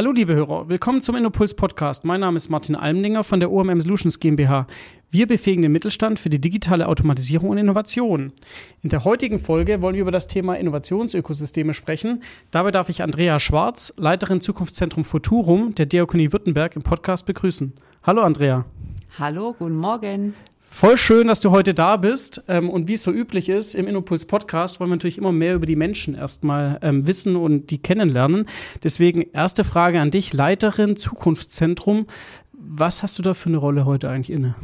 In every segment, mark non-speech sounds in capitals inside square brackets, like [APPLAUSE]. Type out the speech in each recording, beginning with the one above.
Hallo liebe Hörer, willkommen zum Innopuls Podcast. Mein Name ist Martin Almdinger von der OMM Solutions GmbH. Wir befähigen den Mittelstand für die digitale Automatisierung und Innovation. In der heutigen Folge wollen wir über das Thema Innovationsökosysteme sprechen. Dabei darf ich Andrea Schwarz, Leiterin Zukunftszentrum Futurum der Diakonie Württemberg im Podcast begrüßen. Hallo Andrea. Hallo, guten Morgen. Voll schön, dass du heute da bist. Ähm, und wie es so üblich ist, im Innopuls Podcast wollen wir natürlich immer mehr über die Menschen erstmal ähm, wissen und die kennenlernen. Deswegen erste Frage an dich, Leiterin Zukunftszentrum. Was hast du da für eine Rolle heute eigentlich inne?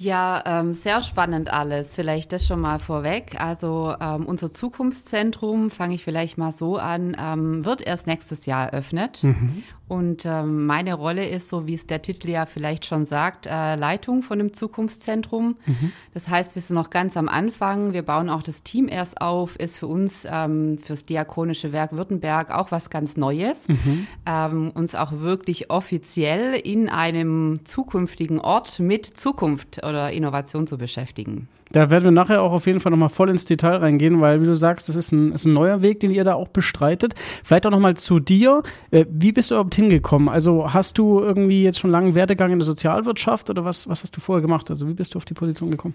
Ja, ähm, sehr spannend alles. Vielleicht das schon mal vorweg. Also ähm, unser Zukunftszentrum, fange ich vielleicht mal so an, ähm, wird erst nächstes Jahr eröffnet. Mhm. Und ähm, meine Rolle ist, so wie es der Titel ja vielleicht schon sagt, äh, Leitung von dem Zukunftszentrum. Mhm. Das heißt, wir sind noch ganz am Anfang. Wir bauen auch das Team erst auf. Ist für uns, ähm, fürs Diakonische Werk Württemberg auch was ganz Neues. Mhm. Ähm, uns auch wirklich offiziell in einem zukünftigen Ort mit Zukunft oder Innovation zu beschäftigen. Da werden wir nachher auch auf jeden Fall nochmal voll ins Detail reingehen, weil, wie du sagst, das ist ein, ist ein neuer Weg, den ihr da auch bestreitet. Vielleicht auch nochmal zu dir. Äh, wie bist du überhaupt hingekommen? Also hast du irgendwie jetzt schon langen Werdegang in der Sozialwirtschaft oder was, was hast du vorher gemacht? Also wie bist du auf die Position gekommen?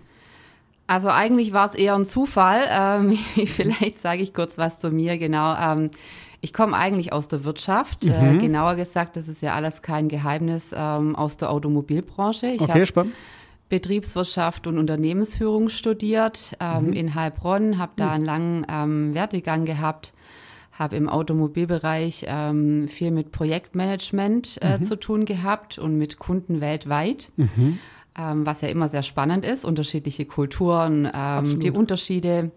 Also eigentlich war es eher ein Zufall. [LAUGHS] Ähm, vielleicht sage ich kurz was zu mir, genau. Ähm, ich komme eigentlich aus der Wirtschaft. Äh, mhm. Äh, genauer gesagt, das ist ja alles kein Geheimnis, ähm, aus der Automobilbranche. Ich okay, spannend. Betriebswirtschaft und Unternehmensführung studiert ähm, mhm. in Heilbronn, habe da einen langen ähm, Werdegang gehabt, habe im Automobilbereich ähm, viel mit Projektmanagement äh, mhm. zu tun gehabt und mit Kunden weltweit. Mhm. Ähm, was ja immer sehr spannend ist, unterschiedliche Kulturen, ähm, die Unterschiede.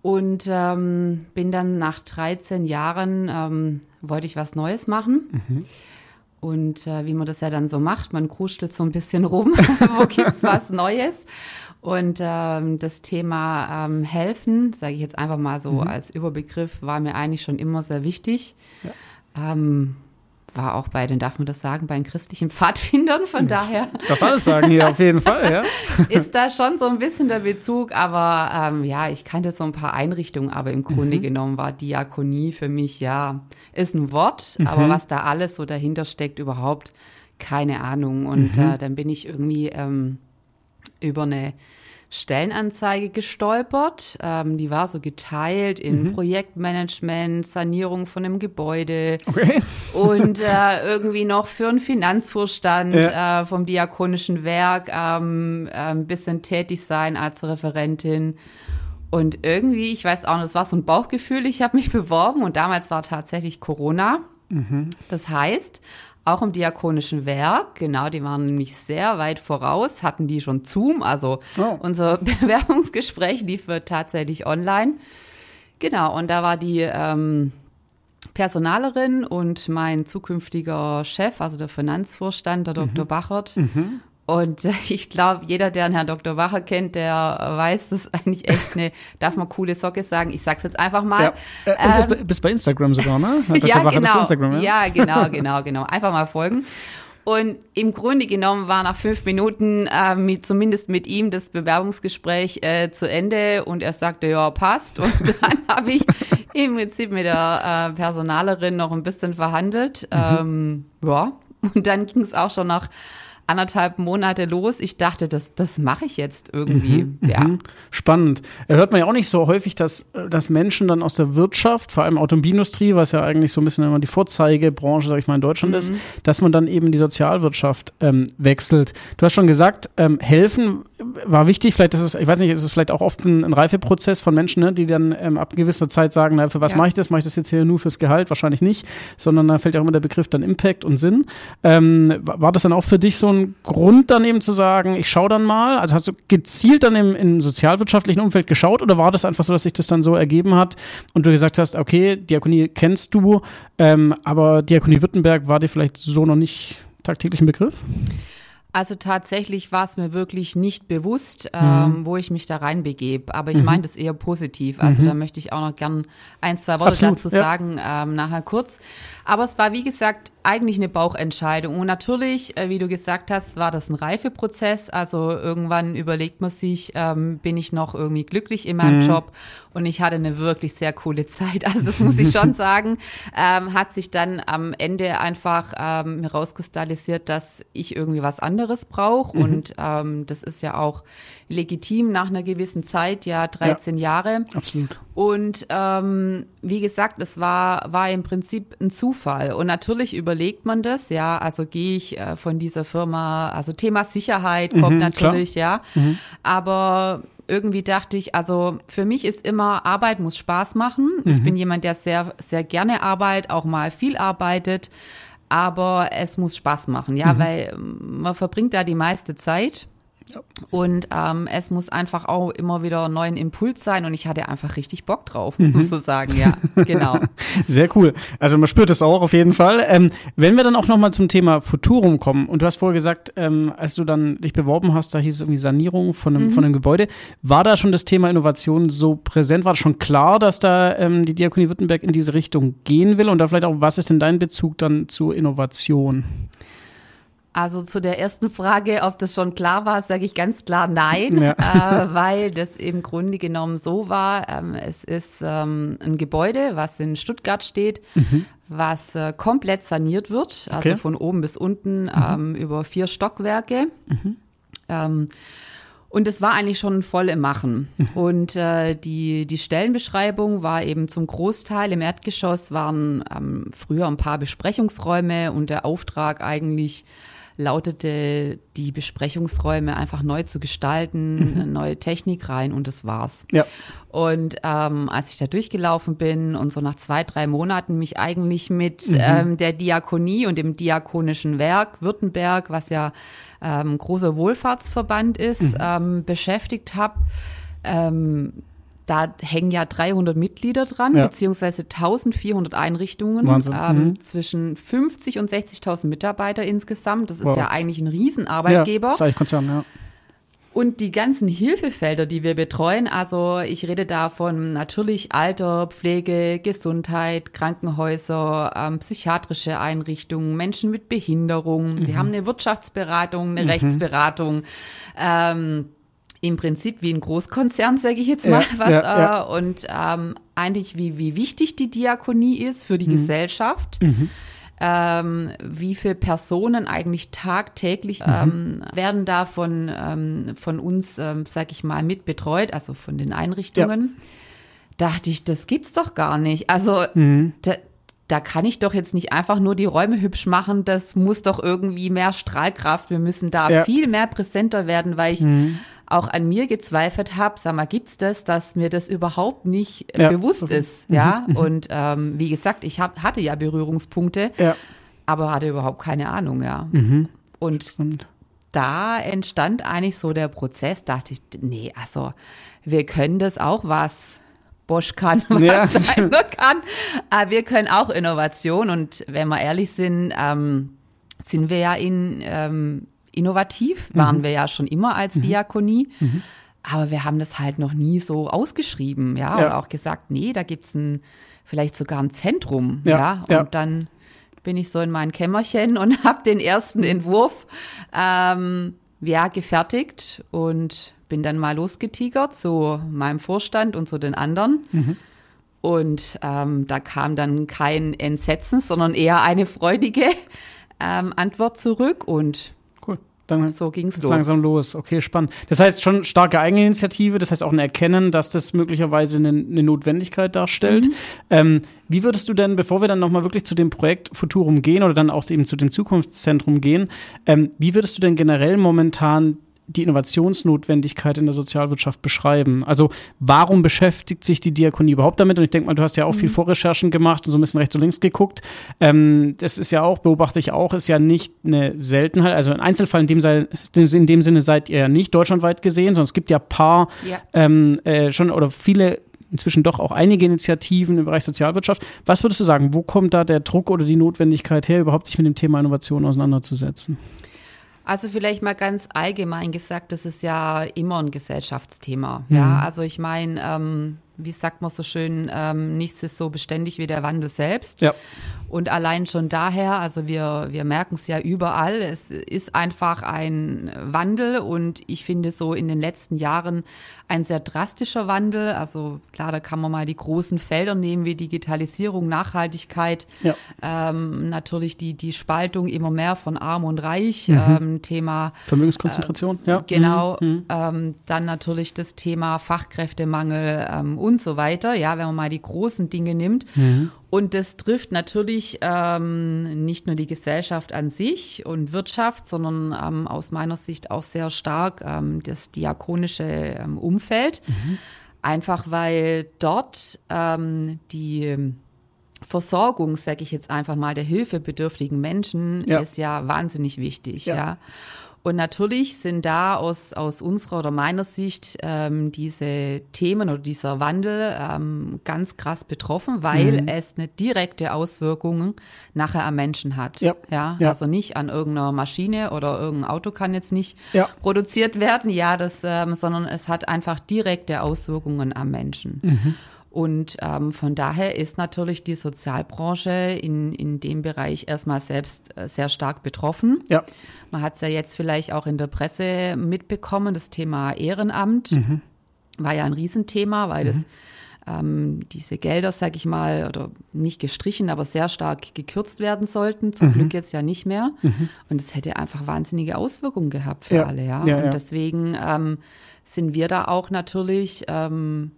Und ähm, bin dann nach 13 Jahren, wollte ich was Neues machen. Und äh, wie man das ja dann so macht, man kruschtelt so ein bisschen rum, [LAUGHS] wo gibt's was Neues? Und ähm, das Thema ähm, Helfen, sage ich jetzt einfach mal so mhm. als Überbegriff, war mir eigentlich schon immer sehr wichtig. Ja. Ähm, war auch bei den, darf man das sagen, bei den christlichen Pfadfindern, von daher. Das alles sagen hier auf jeden Fall, ja. [LAUGHS] Ist da schon so ein bisschen der Bezug, aber ähm, ja, ich kannte so ein paar Einrichtungen, aber im Grunde mhm. genommen war Diakonie für mich, ja, ist ein Wort, mhm. aber was da alles so dahinter steckt, überhaupt keine Ahnung. Und mhm. äh, dann bin ich irgendwie ähm, über eine Stellenanzeige gestolpert. Ähm, die war so geteilt in mhm. Projektmanagement, Sanierung von einem Gebäude okay. und äh, [LAUGHS] irgendwie noch für einen Finanzvorstand ja. äh, vom Diakonischen Werk ähm, äh, ein bisschen tätig sein als Referentin. Und irgendwie, ich weiß auch nicht, es war so ein Bauchgefühl, ich habe mich [LAUGHS] beworben und damals war tatsächlich Corona. Mhm. Das heißt, auch im Diakonischen Werk, genau, die waren nämlich sehr weit voraus, hatten die schon Zoom, also oh. unser [LAUGHS] Bewerbungsgespräch lief tatsächlich online. Genau, und da war die ähm, Personalerin und mein zukünftiger Chef, also der Finanzvorstand, der Dr. Mhm. Bachert, mhm. Und [LAUGHS] ich glaube, jeder, der einen Herrn Dr. Wacher kennt, der weiß, das ist [LAUGHS] eigentlich echt eine, darf man coole Socke sagen. Ich sag's jetzt einfach mal. Ja. Äh, und ähm, bist bei Instagram sogar, ne? [LAUGHS] ja, Wacher genau. Instagram, ja? ja, genau, genau, genau. Einfach mal folgen. Und im Grunde genommen war nach fünf Minuten äh, mit, zumindest mit ihm das Bewerbungsgespräch äh, zu Ende und er sagte, ja, passt. Und dann habe ich im Prinzip mit der äh, Personalerin noch ein bisschen verhandelt. Mhm. Ähm, ja, und dann ging es auch schon nach anderthalb Monate los. Ich dachte, das, das mache ich jetzt irgendwie. Mhm, ja. Mhm. Spannend. Hört man ja auch nicht so häufig, dass, dass Menschen dann aus der Wirtschaft, vor allem Automobilindustrie, was ja eigentlich so ein bisschen immer die Vorzeigebranche, sag ich mal, in Deutschland mhm. ist, dass man dann eben die Sozialwirtschaft ähm, wechselt. Du hast schon gesagt, ähm, helfen war wichtig. Vielleicht ist es, ich weiß nicht, ist es vielleicht auch oft ein, ein Reifeprozess von Menschen, ne, die dann ähm, ab gewisser Zeit sagen, na, für was ja. mache ich das? Mache ich das jetzt hier nur fürs Gehalt? Wahrscheinlich nicht, sondern da fällt ja auch immer der Begriff dann Impact und Sinn. Ähm, war das dann auch für dich so ein Grund, dann eben zu sagen, ich schaue dann mal? Also hast du gezielt dann im, im sozialwirtschaftlichen Umfeld geschaut oder war das einfach so, dass sich das dann so ergeben hat und du gesagt hast, okay, Diakonie kennst du, ähm, aber Diakonie Württemberg war dir vielleicht so noch nicht tagtäglich ein Begriff? Also tatsächlich war es mir wirklich nicht bewusst, ähm, mhm. wo ich mich da reinbegebe. Aber ich mhm. meine das eher positiv. Also mhm. da möchte ich auch noch gern ein, zwei Worte Absolut, dazu ja. sagen, ähm, nachher kurz. Aber es war, wie gesagt, eigentlich eine Bauchentscheidung. Und natürlich, äh, wie du gesagt hast, war das ein Reifeprozess. Also irgendwann überlegt man sich, ähm, bin ich noch irgendwie glücklich in meinem mhm. Job? Und ich hatte eine wirklich sehr coole Zeit. [LAUGHS] Also das muss ich schon [LAUGHS] sagen. Ähm, hat sich dann am Ende einfach ähm, herauskristallisiert, dass ich irgendwie was anderes brauche. Mhm. Und ähm, das ist ja auch legitim nach einer gewissen Zeit, ja 13 ja, Jahre. Absolut. Und ähm, wie gesagt, es war, war im Prinzip ein Zufall. Und natürlich überlegt man das, ja, also gehe ich äh, von dieser Firma, also Thema Sicherheit kommt mhm, natürlich, klar. ja. Mhm. Aber irgendwie dachte ich, also für mich ist immer, Arbeit muss Spaß machen. Mhm. Ich bin jemand, der sehr, sehr gerne arbeitet, auch mal viel arbeitet. Aber es muss Spaß machen, ja, mhm. weil man verbringt da die meiste Zeit. Und ähm, es muss einfach auch immer wieder einen neuen Impuls sein und ich hatte einfach richtig Bock drauf, mhm. muss so sagen, ja, genau. [LAUGHS] Sehr cool. Also man spürt es auch auf jeden Fall. Ähm, wenn wir dann auch nochmal zum Thema Futurum kommen und du hast vorher gesagt, ähm, als du dann dich beworben hast, da hieß es irgendwie Sanierung von einem, mhm. von einem Gebäude. War da schon das Thema Innovation so präsent? War das schon klar, dass da ähm, die Diakonie Württemberg in diese Richtung gehen will? Und da vielleicht auch, was ist denn dein Bezug dann zur Innovation? Also zu der ersten Frage, ob das schon klar war, sage ich ganz klar nein, ja. äh, weil das im Grunde genommen so war. Ähm, es ist ähm, ein Gebäude, was in Stuttgart steht, mhm. was äh, komplett saniert wird, also okay. von oben bis unten mhm. ähm, über vier Stockwerke. Mhm. Ähm, und es war eigentlich schon voll im Machen. Mhm. Und äh, die, die Stellenbeschreibung war eben zum Großteil im Erdgeschoss waren ähm, früher ein paar Besprechungsräume und der Auftrag eigentlich lautete, die Besprechungsräume einfach neu zu gestalten, mhm. neue Technik rein und das war's. Ja. Und ähm, als ich da durchgelaufen bin und so nach zwei, drei Monaten mich eigentlich mit mhm. ähm, der Diakonie und dem Diakonischen Werk Württemberg, was ja ähm, großer Wohlfahrtsverband ist, mhm. ähm, beschäftigt habe, ähm, da hängen ja 300 Mitglieder dran, ja. beziehungsweise 1400 Einrichtungen, ähm, mhm. zwischen 50 und 60.000 Mitarbeiter insgesamt. Das ist wow. ja eigentlich ein Riesenarbeitgeber. Ja, das ist eigentlich Konzern, ja. Und die ganzen Hilfefelder, die wir betreuen, also ich rede da von natürlich Alter, Pflege, Gesundheit, Krankenhäuser, ähm, psychiatrische Einrichtungen, Menschen mit Behinderung. Mhm. Wir haben eine Wirtschaftsberatung, eine mhm. Rechtsberatung. Ähm, im Prinzip wie ein Großkonzern, sage ich jetzt mal. Ja, was, ja, ja. Und ähm, eigentlich, wie, wie wichtig die Diakonie ist für die mhm. Gesellschaft. Mhm. Ähm, wie viele Personen eigentlich tagtäglich mhm. ähm, werden da von, ähm, von uns, ähm, sag ich mal, mit betreut, also von den Einrichtungen. Ja. Dachte ich, das gibt's doch gar nicht. Also mhm. da, da kann ich doch jetzt nicht einfach nur die Räume hübsch machen, das muss doch irgendwie mehr Strahlkraft, wir müssen da ja. viel mehr präsenter werden, weil ich mhm auch an mir gezweifelt habe, sag mal, gibt's das, dass mir das überhaupt nicht äh, ja. bewusst ist, ja? Mhm. Und ähm, wie gesagt, ich hab, hatte ja Berührungspunkte, ja. aber hatte überhaupt keine Ahnung, ja. Mhm. Und Stimmt. da entstand eigentlich so der Prozess, dachte ich, nee, also wir können das auch was Bosch kann, [LAUGHS] was ja. kann. Aber wir können auch Innovation und wenn wir ehrlich sind, ähm, sind wir ja in ähm, innovativ, waren mhm. wir ja schon immer als mhm. Diakonie. Mhm. Aber wir haben das halt noch nie so ausgeschrieben, ja, ja. und auch gesagt, nee, da gibt's ein, vielleicht sogar ein Zentrum, ja. ja? Und dann bin ich so in mein Kämmerchen [LAUGHS] und habe den ersten Entwurf ähm, ja, gefertigt und bin dann mal losgetigert zu meinem Vorstand und zu den anderen. Mhm. Und ähm, da kam dann kein Entsetzen, sondern eher eine freudige ähm, Antwort zurück. Und dann so ging es los. langsam los. Okay, spannend. Das heißt schon starke Eigeninitiative, das heißt auch ein Erkennen, dass das möglicherweise eine, eine Notwendigkeit darstellt. Mhm. Ähm, wie würdest du denn, bevor wir dann nochmal wirklich zu dem Projekt Futurum gehen oder dann auch eben zu dem Zukunftszentrum gehen, ähm, wie würdest du denn generell momentan die Innovationsnotwendigkeit in der Sozialwirtschaft beschreiben. Also warum beschäftigt sich die Diakonie überhaupt damit? Und ich denke mal, du hast ja auch mhm. viel Vorrecherchen gemacht und so ein bisschen rechts und links geguckt. Ähm, das ist ja auch, beobachte ich auch, ist ja nicht eine Seltenheit. Also ein Einzelfall in dem, in dem Sinne seid ihr ja nicht deutschlandweit gesehen, sondern es gibt ja paar ja. Ähm, äh, schon oder viele inzwischen doch auch einige Initiativen im Bereich Sozialwirtschaft. Was würdest du sagen, wo kommt da der Druck oder die Notwendigkeit her, überhaupt sich mit dem Thema Innovation auseinanderzusetzen? Also vielleicht mal ganz allgemein gesagt, das ist ja immer ein Gesellschaftsthema. Mhm. Ja, also ich meine, ähm, wie sagt man so schön, ähm, nichts ist so beständig wie der Wandel selbst. Ja. Und allein schon daher, also wir, wir merken es ja überall, es ist einfach ein Wandel und ich finde so in den letzten Jahren ein sehr drastischer Wandel. Also klar, da kann man mal die großen Felder nehmen wie Digitalisierung, Nachhaltigkeit, ja. ähm, natürlich die, die Spaltung immer mehr von Arm und Reich, mhm. ähm, Thema Vermögenskonzentration, äh, ja. Genau, mhm. ähm, dann natürlich das Thema Fachkräftemangel ähm, und so weiter, ja, wenn man mal die großen Dinge nimmt. Mhm. Und das trifft natürlich ähm, nicht nur die Gesellschaft an sich und Wirtschaft, sondern ähm, aus meiner Sicht auch sehr stark ähm, das diakonische ähm, Umfeld. Mhm. Einfach weil dort ähm, die Versorgung, sage ich jetzt einfach mal, der hilfebedürftigen Menschen ja. ist ja wahnsinnig wichtig. ja. ja. Und natürlich sind da aus, aus unserer oder meiner Sicht ähm, diese Themen oder dieser Wandel ähm, ganz krass betroffen, weil mhm. es eine direkte Auswirkung nachher am Menschen hat. Ja. Ja, ja. Also nicht an irgendeiner Maschine oder irgendein Auto kann jetzt nicht ja. produziert werden, ja, das, ähm, sondern es hat einfach direkte Auswirkungen am Menschen. Mhm. Und ähm, von daher ist natürlich die Sozialbranche in, in dem Bereich erstmal selbst äh, sehr stark betroffen. Ja. Man hat es ja jetzt vielleicht auch in der Presse mitbekommen, das Thema Ehrenamt mhm. war ja ein Riesenthema, weil mhm. das ähm, diese Gelder, sag ich mal, oder nicht gestrichen, aber sehr stark gekürzt werden sollten. Zum mhm. Glück jetzt ja nicht mehr. Mhm. Und es hätte einfach wahnsinnige Auswirkungen gehabt für ja. alle, ja. ja Und deswegen ähm, sind wir da auch natürlich ähm,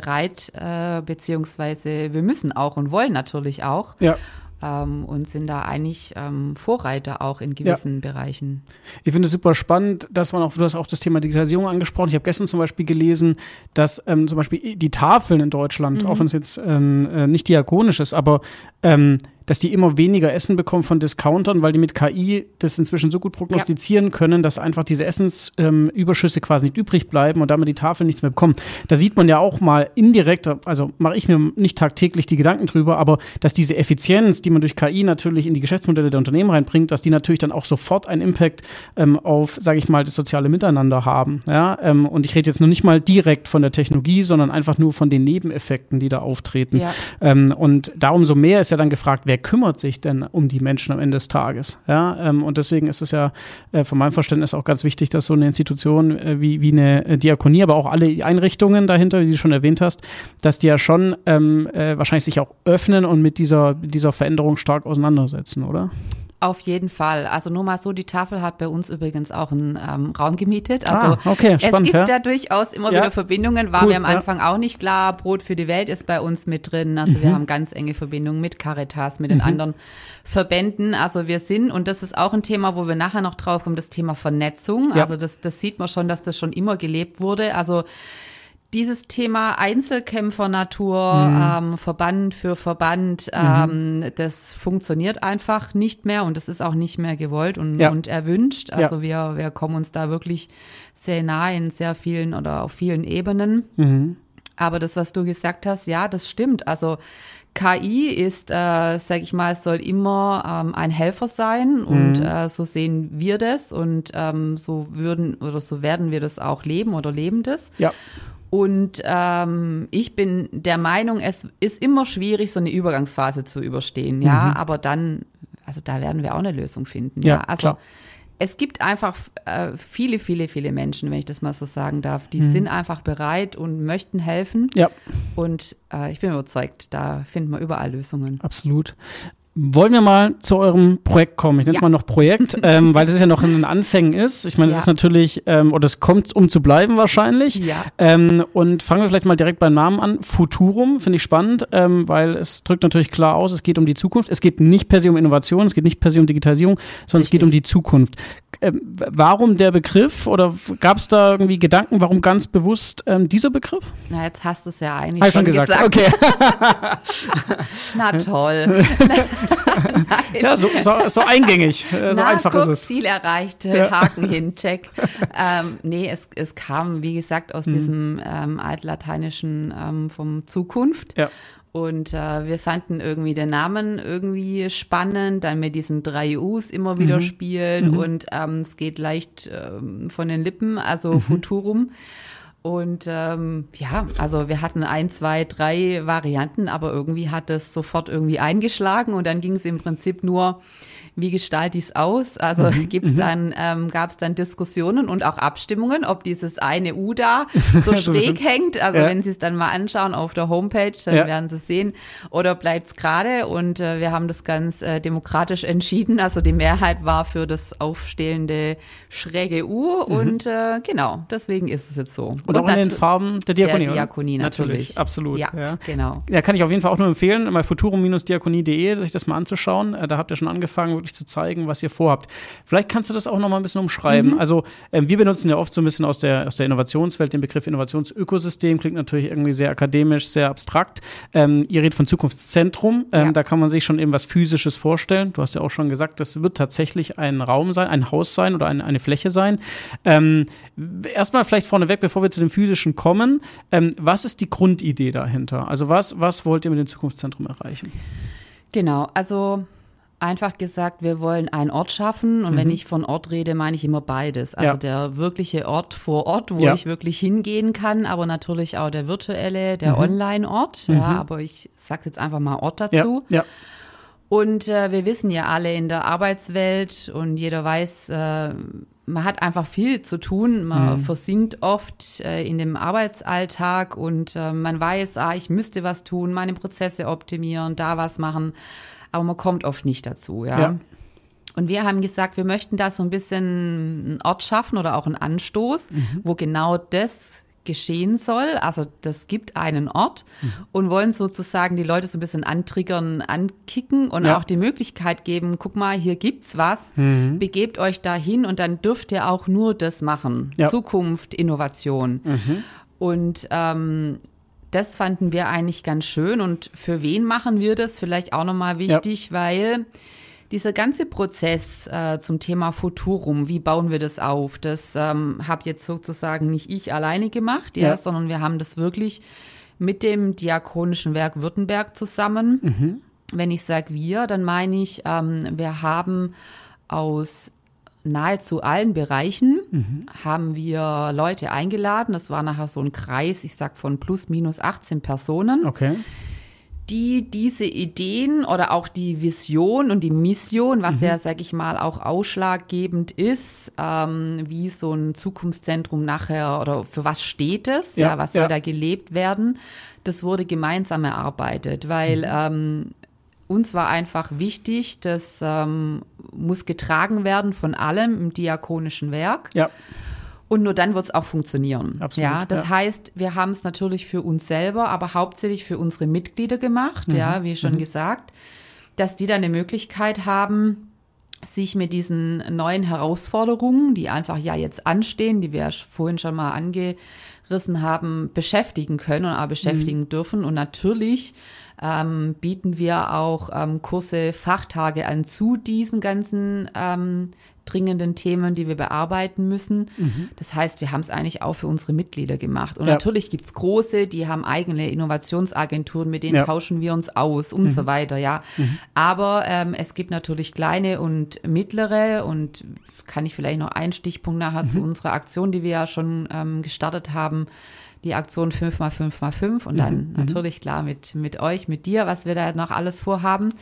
bereit, äh, beziehungsweise wir müssen auch und wollen natürlich auch. Ja. Ähm, und sind da eigentlich ähm, Vorreiter auch in gewissen ja. Bereichen. Ich finde es super spannend, dass man auch, du hast auch das Thema Digitalisierung angesprochen. Ich habe gestern zum Beispiel gelesen, dass ähm, zum Beispiel die Tafeln in Deutschland, mhm. auch wenn es jetzt ähm, äh, nicht diakonisch ist, aber ähm, dass die immer weniger Essen bekommen von Discountern, weil die mit KI das inzwischen so gut prognostizieren ja. können, dass einfach diese Essensüberschüsse ähm, quasi nicht übrig bleiben und damit die Tafel nichts mehr bekommen. Da sieht man ja auch mal indirekt, also mache ich mir nicht tagtäglich die Gedanken drüber, aber dass diese Effizienz, die man durch KI natürlich in die Geschäftsmodelle der Unternehmen reinbringt, dass die natürlich dann auch sofort einen Impact ähm, auf, sage ich mal, das soziale Miteinander haben. Ja? Ähm, und ich rede jetzt noch nicht mal direkt von der Technologie, sondern einfach nur von den Nebeneffekten, die da auftreten. Ja. Ähm, und da umso mehr ist ja dann gefragt, wer wer kümmert sich denn um die Menschen am Ende des Tages? Ja, ähm, und deswegen ist es ja äh, von meinem Verständnis auch ganz wichtig, dass so eine Institution äh, wie, wie eine äh, Diakonie, aber auch alle Einrichtungen dahinter, die du schon erwähnt hast, dass die ja schon ähm, äh, wahrscheinlich sich auch öffnen und mit dieser, dieser Veränderung stark auseinandersetzen, oder? Auf jeden Fall. Also nur mal so, die Tafel hat bei uns übrigens auch einen ähm, Raum gemietet. Also ah, okay, spannend, es gibt ja. da durchaus immer ja. wieder Verbindungen. War cool, mir am Anfang ja. auch nicht klar. Brot für die Welt ist bei uns mit drin. Also mhm. wir haben ganz enge Verbindungen mit Caritas, mit den mhm. anderen Verbänden. Also wir sind, und das ist auch ein Thema, wo wir nachher noch drauf kommen, das Thema Vernetzung. Also das, das sieht man schon, dass das schon immer gelebt wurde. Also dieses Thema Einzelkämpfer-Natur, mhm. ähm, Verband für Verband, ähm, mhm. das funktioniert einfach nicht mehr und es ist auch nicht mehr gewollt und, ja. und erwünscht. Also ja. wir, wir kommen uns da wirklich sehr nah in sehr vielen oder auf vielen Ebenen. Mhm. Aber das, was du gesagt hast, ja, das stimmt. Also KI ist, äh, sag ich mal, soll immer ähm, ein Helfer sein und mhm. äh, so sehen wir das und ähm, so würden oder so werden wir das auch leben oder leben das. Ja. Und ähm, ich bin der Meinung, es ist immer schwierig, so eine Übergangsphase zu überstehen. Ja, mhm. aber dann, also da werden wir auch eine Lösung finden. Ja, ja. also klar. es gibt einfach äh, viele, viele, viele Menschen, wenn ich das mal so sagen darf, die mhm. sind einfach bereit und möchten helfen. Ja. Und äh, ich bin überzeugt, da finden wir überall Lösungen. Absolut. Wollen wir mal zu eurem Projekt kommen? Ich nenne es ja. mal noch Projekt, [LAUGHS] ähm, weil es ja noch in den Anfängen ist. Ich meine, es ja. ist natürlich, ähm, oder es kommt, um zu bleiben wahrscheinlich. Ja. Ähm, und fangen wir vielleicht mal direkt beim Namen an. Futurum finde ich spannend, ähm, weil es drückt natürlich klar aus, es geht um die Zukunft. Es geht nicht per se um Innovation, es geht nicht per se um Digitalisierung, sondern Richtig. es geht um die Zukunft. Ähm, warum der Begriff oder gab es da irgendwie Gedanken, warum ganz bewusst ähm, dieser Begriff? Na, jetzt hast du es ja eigentlich schon, schon gesagt. gesagt. Okay. [LAUGHS] Na toll. [LAUGHS] ja, so, so, so eingängig, äh, so Na, einfach guck, ist es. Ziel erreicht, ja. Haken hin, check. [LAUGHS] ähm, nee, es, es kam, wie gesagt, aus mhm. diesem ähm, altlateinischen ähm, vom Zukunft. Ja. Und äh, wir fanden irgendwie den Namen irgendwie spannend, dann mit diesen drei U's immer wieder mhm. spielen mhm. und ähm, es geht leicht ähm, von den Lippen, also mhm. Futurum. Und ähm, ja, also wir hatten ein, zwei, drei Varianten, aber irgendwie hat es sofort irgendwie eingeschlagen und dann ging es im Prinzip nur wie gestalte ich es aus? Also mhm. gibt's mhm. dann, ähm, gab es dann Diskussionen und auch Abstimmungen, ob dieses eine U da [LAUGHS] so schräg hängt. Also ja. wenn Sie es dann mal anschauen auf der Homepage, dann ja. werden Sie es sehen. Oder bleibt es gerade? Und äh, wir haben das ganz äh, demokratisch entschieden. Also die Mehrheit war für das aufstehende schräge U mhm. und äh, genau, deswegen ist es jetzt so. Und, und auch in den Farben der Diakonie. Der Diakonie natürlich. natürlich. Absolut. Ja, ja, genau. Ja, kann ich auf jeden Fall auch nur empfehlen, mal futurum-diakonie.de, sich das mal anzuschauen. Äh, da habt ihr schon angefangen, wirklich zu zeigen, was ihr vorhabt. Vielleicht kannst du das auch noch mal ein bisschen umschreiben. Mhm. Also äh, wir benutzen ja oft so ein bisschen aus der, aus der Innovationswelt den Begriff Innovationsökosystem. Klingt natürlich irgendwie sehr akademisch, sehr abstrakt. Ähm, ihr redet von Zukunftszentrum. Ähm, ja. Da kann man sich schon eben was Physisches vorstellen. Du hast ja auch schon gesagt, das wird tatsächlich ein Raum sein, ein Haus sein oder ein, eine Fläche sein. Ähm, Erstmal vielleicht vorneweg, bevor wir zu dem Physischen kommen. Ähm, was ist die Grundidee dahinter? Also was, was wollt ihr mit dem Zukunftszentrum erreichen? Genau, also einfach gesagt, wir wollen einen Ort schaffen. Und mhm. wenn ich von Ort rede, meine ich immer beides. Also ja. der wirkliche Ort vor Ort, wo ja. ich wirklich hingehen kann, aber natürlich auch der virtuelle, der mhm. Online-Ort. Mhm. Ja, aber ich sage jetzt einfach mal Ort dazu. Ja. Und äh, wir wissen ja alle in der Arbeitswelt und jeder weiß, äh, man hat einfach viel zu tun. Man mhm. versinkt oft äh, in dem Arbeitsalltag und äh, man weiß, ah, ich müsste was tun, meine Prozesse optimieren, da was machen aber man kommt oft nicht dazu, ja. ja. Und wir haben gesagt, wir möchten da so ein bisschen einen Ort schaffen oder auch einen Anstoß, mhm. wo genau das geschehen soll. Also das gibt einen Ort mhm. und wollen sozusagen die Leute so ein bisschen antriggern, ankicken und ja. auch die Möglichkeit geben, guck mal, hier gibt's was, mhm. begebt euch dahin und dann dürft ihr auch nur das machen. Ja. Zukunft, Innovation. Mhm. Und ähm, das fanden wir eigentlich ganz schön. Und für wen machen wir das? Vielleicht auch nochmal wichtig, ja. weil dieser ganze Prozess äh, zum Thema Futurum, wie bauen wir das auf, das ähm, habe jetzt sozusagen nicht ich alleine gemacht, ja, ja, sondern wir haben das wirklich mit dem Diakonischen Werk Württemberg zusammen. Mhm. Wenn ich sage wir, dann meine ich, ähm, wir haben aus nahezu allen Bereichen mhm. haben wir Leute eingeladen. Das war nachher so ein Kreis, ich sag von plus minus 18 Personen. Okay. Die diese Ideen oder auch die Vision und die Mission, was mhm. ja, sag ich mal, auch ausschlaggebend ist, ähm, wie so ein Zukunftszentrum nachher oder für was steht es, ja, ja was soll ja. da gelebt werden, das wurde gemeinsam erarbeitet, weil mhm. ähm, uns war einfach wichtig, das ähm, muss getragen werden von allem im diakonischen Werk. Ja. Und nur dann wird es auch funktionieren. Absolut, ja, das ja. heißt, wir haben es natürlich für uns selber, aber hauptsächlich für unsere Mitglieder gemacht, mhm. ja, wie schon mhm. gesagt, dass die dann eine Möglichkeit haben, sich mit diesen neuen Herausforderungen, die einfach ja jetzt anstehen, die wir vorhin schon mal angerissen haben, beschäftigen können und auch beschäftigen mhm. dürfen. Und natürlich ähm, bieten wir auch ähm, Kurse, Fachtage an zu diesen ganzen ähm, dringenden Themen, die wir bearbeiten müssen. Mhm. Das heißt, wir haben es eigentlich auch für unsere Mitglieder gemacht. Und ja. natürlich gibt's große, die haben eigene Innovationsagenturen, mit denen ja. tauschen wir uns aus und mhm. so weiter, ja. Mhm. Aber ähm, es gibt natürlich kleine und mittlere und kann ich vielleicht noch einen Stichpunkt nachher zu mhm. unserer Aktion, die wir ja schon ähm, gestartet haben, die Aktion 5x5x5 und dann mhm. natürlich klar mit, mit euch, mit dir, was wir da noch alles vorhaben.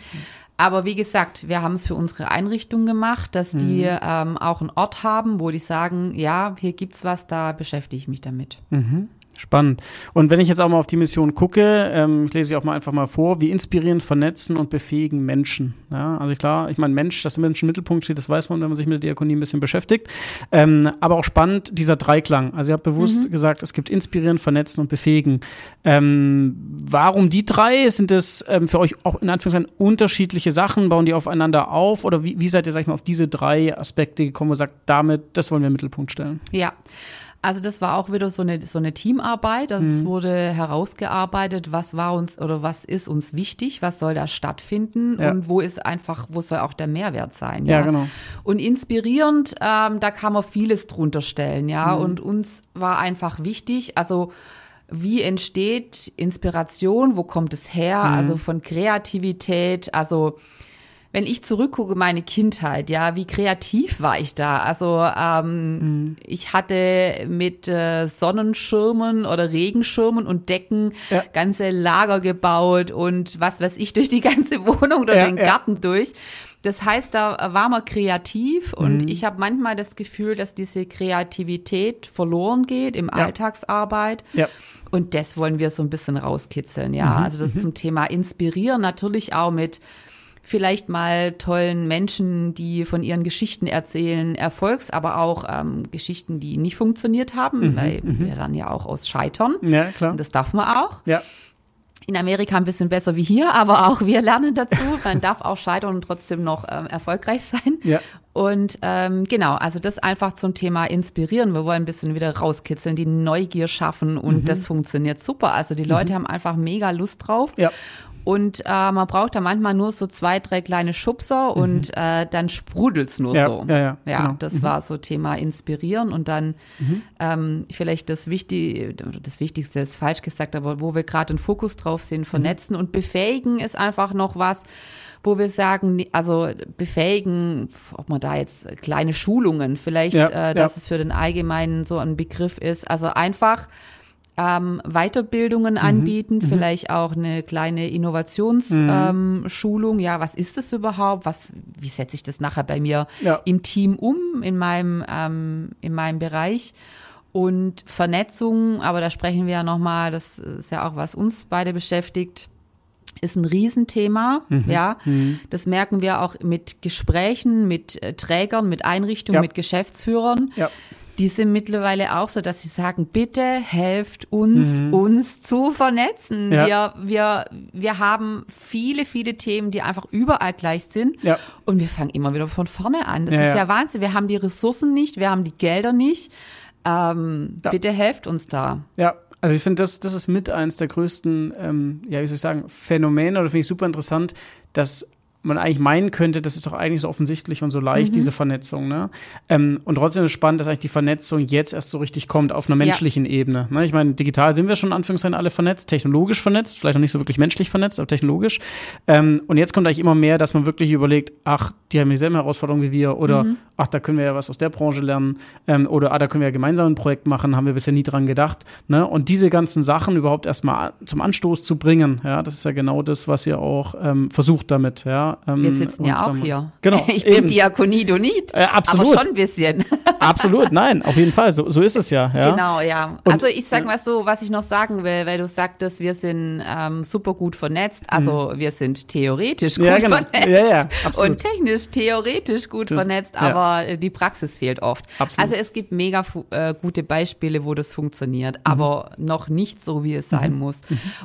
Aber wie gesagt, wir haben es für unsere Einrichtung gemacht, dass die mhm. ähm, auch einen Ort haben, wo die sagen, ja, hier gibt's was, da beschäftige ich mich damit. Mhm. Spannend. Und wenn ich jetzt auch mal auf die Mission gucke, ähm, ich lese sie auch mal einfach mal vor, wie inspirieren, vernetzen und befähigen Menschen. Ja, also klar, ich meine, Mensch, dass der Mensch im Mittelpunkt steht, das weiß man, wenn man sich mit der Diakonie ein bisschen beschäftigt. Ähm, aber auch spannend, dieser Dreiklang. Also ihr habt bewusst mhm. gesagt, es gibt inspirieren, vernetzen und befähigen. Ähm, warum die drei? Sind das ähm, für euch auch in Anführungszeichen unterschiedliche Sachen? Bauen die aufeinander auf? Oder wie, wie seid ihr, sag ich mal, auf diese drei Aspekte gekommen, ihr sagt, damit, das wollen wir im Mittelpunkt stellen? Ja. Also das war auch wieder so eine, so eine Teamarbeit. Also mhm. Es wurde herausgearbeitet, was war uns oder was ist uns wichtig, was soll da stattfinden ja. und wo ist einfach, wo soll auch der Mehrwert sein. Ja, ja genau. Und inspirierend, ähm, da kann man vieles drunter stellen, ja. Mhm. Und uns war einfach wichtig, also wie entsteht Inspiration, wo kommt es her, Mhm. also von Kreativität, also wenn ich zurückgucke, meine Kindheit, ja, wie kreativ war ich da? Also ähm, Mhm. ich hatte mit äh, Sonnenschirmen oder Regenschirmen und Decken Ja. ganze Lager gebaut und was weiß ich [LAUGHS] durch die ganze Wohnung oder Ja, den ja. Garten durch. Das heißt, da war man kreativ Mhm. und ich habe manchmal das Gefühl, dass diese Kreativität verloren geht im. Alltagsarbeit. Ja. Und das wollen wir so ein bisschen rauskitzeln, ja. Mhm, Also das zum Thema Inspirieren, natürlich auch mit vielleicht mal tollen Menschen, die von ihren Geschichten erzählen, Erfolgs, aber auch ähm, Geschichten, die nicht funktioniert haben, weil wir dann ja auch aus Scheitern. Mhm, Ja, klar. Und das darf man auch. Ja. In Amerika ein bisschen besser wie hier, aber auch wir lernen dazu. Man darf auch scheitern und trotzdem noch ähm, erfolgreich sein. Ja. Und ähm, genau, also das einfach zum Thema inspirieren. Wir wollen ein bisschen wieder rauskitzeln, die Neugier schaffen und das funktioniert super. Also die Leute haben einfach mega Lust drauf. Ja. Und äh, man braucht da manchmal nur so zwei, drei kleine Schubser und äh, dann sprudelt's nur Ja, so. ja, ja, genau. Mhm. das war so Thema inspirieren und dann ähm, vielleicht das Wichtige, das Wichtigste ist falsch gesagt, aber wo wir gerade den Fokus drauf sind, Mhm. vernetzen und befähigen ist einfach noch was, wo wir sagen, also befähigen, ob man da jetzt kleine Schulungen, vielleicht, Ja, äh, dass ja. es für den Allgemeinen so ein Begriff ist. Also einfach ähm, Weiterbildungen Mhm. anbieten, vielleicht auch eine kleine Innovationsschulung. Ähm, Schulung. ja, was ist das überhaupt? Was, wie setze ich das nachher bei mir Ja. im Team um, in meinem, ähm, in meinem Bereich? Und Vernetzung, aber da sprechen wir ja nochmal, das ist ja auch, was uns beide beschäftigt, ist ein Riesenthema, Mhm. ja. Das merken wir auch mit Gesprächen, mit äh, Trägern, mit Einrichtungen, Ja. mit Geschäftsführern. Ja. Die sind mittlerweile auch so, dass sie sagen, bitte helft uns, uns zu vernetzen. Mhm. Ja. Wir, wir, wir haben viele, viele Themen, die einfach überall gleich sind. Ja. Und wir fangen immer wieder von vorne an. Das Ja, ist ja. Wahnsinn. Wir haben die Ressourcen nicht, wir haben die Gelder nicht. Ähm. Bitte helft uns da. Ja, also ich finde, das, das ist mit eins der größten, ähm, ja, wie soll ich sagen, Phänomene oder finde ich super interessant, dass man eigentlich meinen könnte, das ist doch eigentlich so offensichtlich und so leicht, diese Vernetzung. Ne? Ähm, und trotzdem ist es spannend, dass eigentlich die Vernetzung jetzt erst so richtig kommt, auf einer Ja. menschlichen Ebene. Ne? Ich meine, digital sind wir schon in Anführungszeichen alle vernetzt, technologisch vernetzt, vielleicht noch nicht so wirklich menschlich vernetzt, aber technologisch. Ähm, und jetzt kommt eigentlich immer mehr, dass man wirklich überlegt, ach, die haben dieselben Herausforderungen wie wir oder ach, da können wir ja was aus der Branche lernen ähm, oder ah, da können wir ja gemeinsam ein Projekt machen, haben wir bisher nie dran gedacht. Ne? Und diese ganzen Sachen überhaupt erstmal zum Anstoß zu bringen, ja, das ist ja genau das, was ihr auch ähm, versucht damit. Ja? Ähm, Wir sitzen ja auch hier. [LAUGHS] Genau, Ich bin eben. Diakonie, du nicht. Äh, absolut. Aber schon ein bisschen. [LAUGHS] Absolut, nein, auf jeden Fall, so, so ist es ja. ja? Genau, ja. Also ich sag mal so, was ich noch sagen will, weil du sagtest, wir sind ähm, super gut vernetzt. Also wir sind theoretisch gut Mhm. Ja, genau. vernetzt Ja, ja, absolut. und technisch theoretisch gut Das- vernetzt, ja. aber äh, die Praxis fehlt oft. Absolut. Also es gibt mega äh, gute Beispiele, wo das funktioniert, Mhm. aber noch nicht so, wie es sein muss.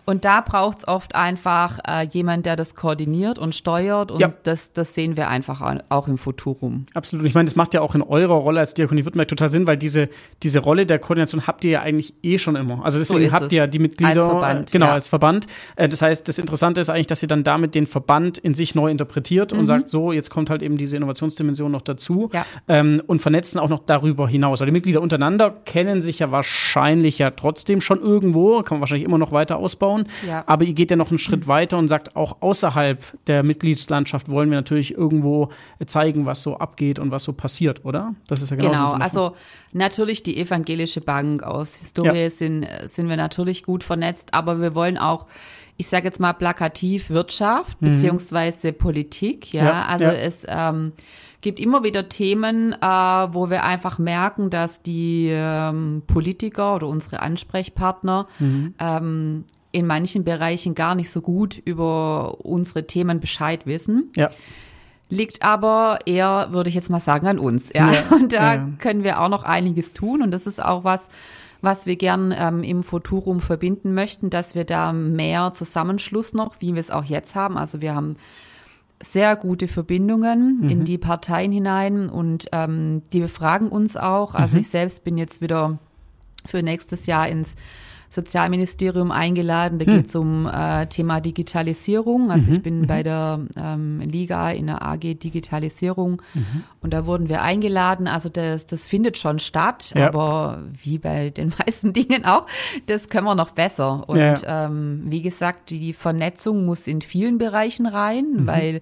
Und da braucht es oft einfach äh, jemand, der das koordiniert und steuert und Ja. das, das sehen wir einfach auch im Futurum. Absolut. Ich meine, das macht ja auch in eurer Rolle als Diakonie Württemberg total Sinn, weil diese, diese Rolle der Koordination habt ihr ja eigentlich eh schon immer. Also deswegen ist habt ihr ja die Mitglieder, Als Verband, äh, genau, ja. als Verband. Äh, das heißt, das Interessante ist eigentlich, dass ihr dann damit den Verband in sich neu interpretiert und sagt, so, jetzt kommt halt eben diese Innovationsdimension noch dazu Mhm. Ja. ähm, und vernetzen auch noch darüber hinaus. Weil die Mitglieder untereinander kennen sich ja wahrscheinlich ja trotzdem schon irgendwo, kann man wahrscheinlich immer noch weiter ausbauen. Aber ihr geht ja noch einen Schritt weiter und sagt, auch außerhalb der Mitgliedslandschaft wollen wir natürlich irgendwo zeigen, was so abgeht und was so passiert, oder? Das ist ja genau Genau, also natürlich die evangelische Bank aus Historie Ja. sind, sind wir natürlich gut vernetzt, aber wir wollen auch, ich sage jetzt mal plakativ Wirtschaft beziehungsweise Politik, ja, Mhm. Ja, also ja. es ähm, gibt immer wieder Themen, äh, wo wir einfach merken, dass die ähm, Politiker oder unsere Ansprechpartner Mhm. ähm, in manchen Bereichen gar nicht so gut über unsere Themen Bescheid wissen. Ja, Liegt aber eher, würde ich jetzt mal sagen, an uns. Ja. Ja, [LAUGHS] Und da ja. können wir auch noch einiges tun. Und das ist auch was, was wir gern ähm, im Futurum verbinden möchten, dass wir da mehr Zusammenschluss noch, wie wir es auch jetzt haben. Also wir haben sehr gute Verbindungen Mhm. in die Parteien hinein und ähm, die befragen uns auch. Also Mhm. ich selbst bin jetzt wieder für nächstes Jahr ins Sozialministerium eingeladen. Da hm. geht es um äh, Thema Digitalisierung. Also mhm. ich bin mhm. bei der ähm, Liga in der AG Digitalisierung mhm. und da wurden wir eingeladen. Also das, das findet schon statt, ja. aber wie bei den [LAUGHS] meisten Dingen auch, das können wir noch besser. Und ja. ähm, wie gesagt, die Vernetzung muss in vielen Bereichen rein, mhm. weil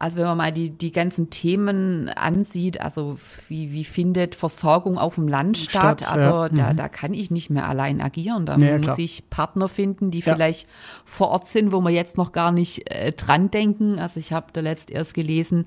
also wenn man mal die, die ganzen Themen ansieht, also wie, wie findet Versorgung auf dem Land statt, statt also ja. da, mhm. da kann ich nicht mehr allein agieren. Da ja, muss klar. ich Partner finden, die ja. vielleicht vor Ort sind, wo wir jetzt noch gar nicht äh, dran denken. Also ich habe da letzt erst gelesen,